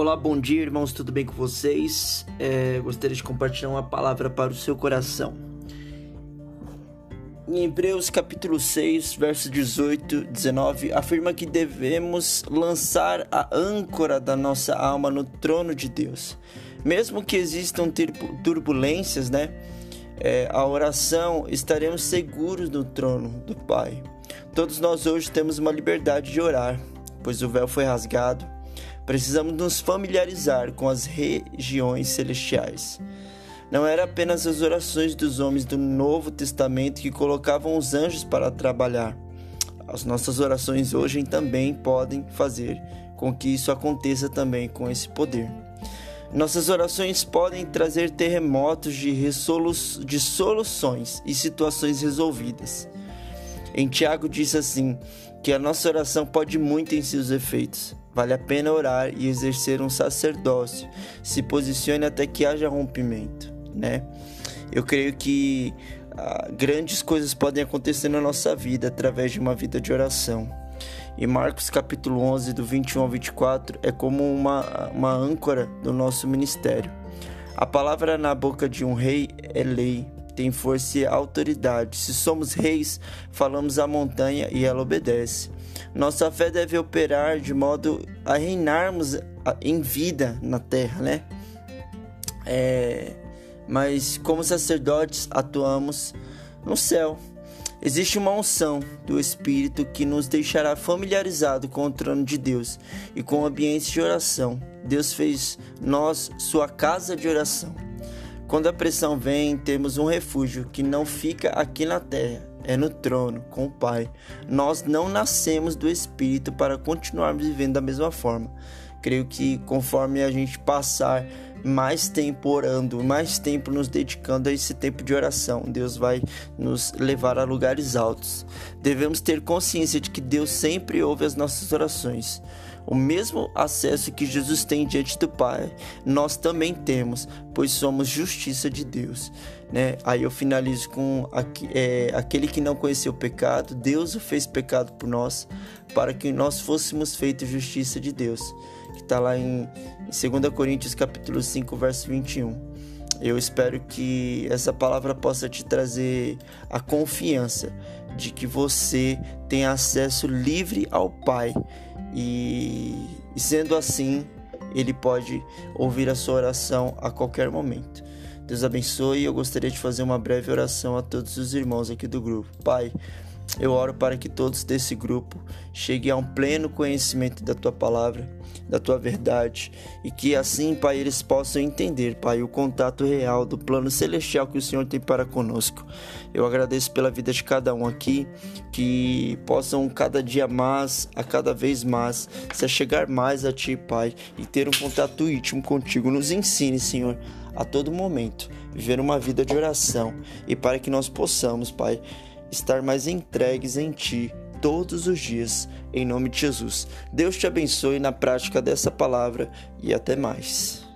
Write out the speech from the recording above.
Olá, bom dia, irmãos, tudo bem com vocês? É, gostaria de compartilhar uma palavra para o seu coração. Em Hebreus capítulo 6, verso 18, 19, afirma que devemos lançar a âncora da nossa alma no trono de Deus. Mesmo que existam turbulências, né? É, a oração, estaremos seguros no trono do Pai. Todos nós hoje temos uma liberdade de orar, pois o véu foi rasgado Precisamos nos familiarizar com as regiões celestiais. Não era apenas as orações dos homens do Novo Testamento que colocavam os anjos para trabalhar. As nossas orações hoje também podem fazer com que isso aconteça também com esse poder. Nossas orações podem trazer terremotos de, de soluções e situações resolvidas. Em Tiago diz assim: que a nossa oração pode muito em seus efeitos. Vale a pena orar e exercer um sacerdócio. Se posicione até que haja rompimento, né? Eu creio que ah, grandes coisas podem acontecer na nossa vida através de uma vida de oração. E Marcos capítulo 11, do 21 ao 24, é como uma, uma âncora do nosso ministério. A palavra na boca de um rei é lei, tem força e autoridade. Se somos reis, falamos à montanha e ela obedece. Nossa fé deve operar de modo a reinarmos em vida na terra, né? É, mas como sacerdotes atuamos no céu. Existe uma unção do Espírito que nos deixará familiarizado com o trono de Deus e com o ambiente de oração. Deus fez nós sua casa de oração. Quando a pressão vem, temos um refúgio que não fica aqui na terra, é no trono, com o Pai. Nós não nascemos do Espírito para continuarmos vivendo da mesma forma. Creio que conforme a gente passar mais tempo orando, mais tempo nos dedicando a esse tempo de oração, Deus vai nos levar a lugares altos. Devemos ter consciência de que Deus sempre ouve as nossas orações. O mesmo acesso que Jesus tem diante do Pai, nós também temos, pois somos justiça de Deus. Né? Aí eu finalizo com é, aquele que não conheceu o pecado, Deus o fez pecado por nós, para que nós fôssemos feitos justiça de Deus. Que está lá em, em 2 Coríntios capítulo 5, verso 21. Eu espero que essa palavra possa te trazer a confiança de que você tem acesso livre ao Pai e, sendo assim, Ele pode ouvir a sua oração a qualquer momento. Deus abençoe. Eu gostaria de fazer uma breve oração a todos os irmãos aqui do grupo. Pai, eu oro para que todos desse grupo cheguem a um pleno conhecimento da tua palavra, da tua verdade, e que assim, Pai, eles possam entender, Pai, o contato real do plano celestial que o Senhor tem para conosco. Eu agradeço pela vida de cada um aqui, que possam cada dia mais, a cada vez mais, se chegar mais a Ti, Pai, e ter um contato íntimo contigo. Nos ensine, Senhor, a todo momento, viver uma vida de oração e para que nós possamos, Pai, estar mais entregues em Ti todos os dias, em nome de Jesus. Deus te abençoe na prática dessa palavra e até mais.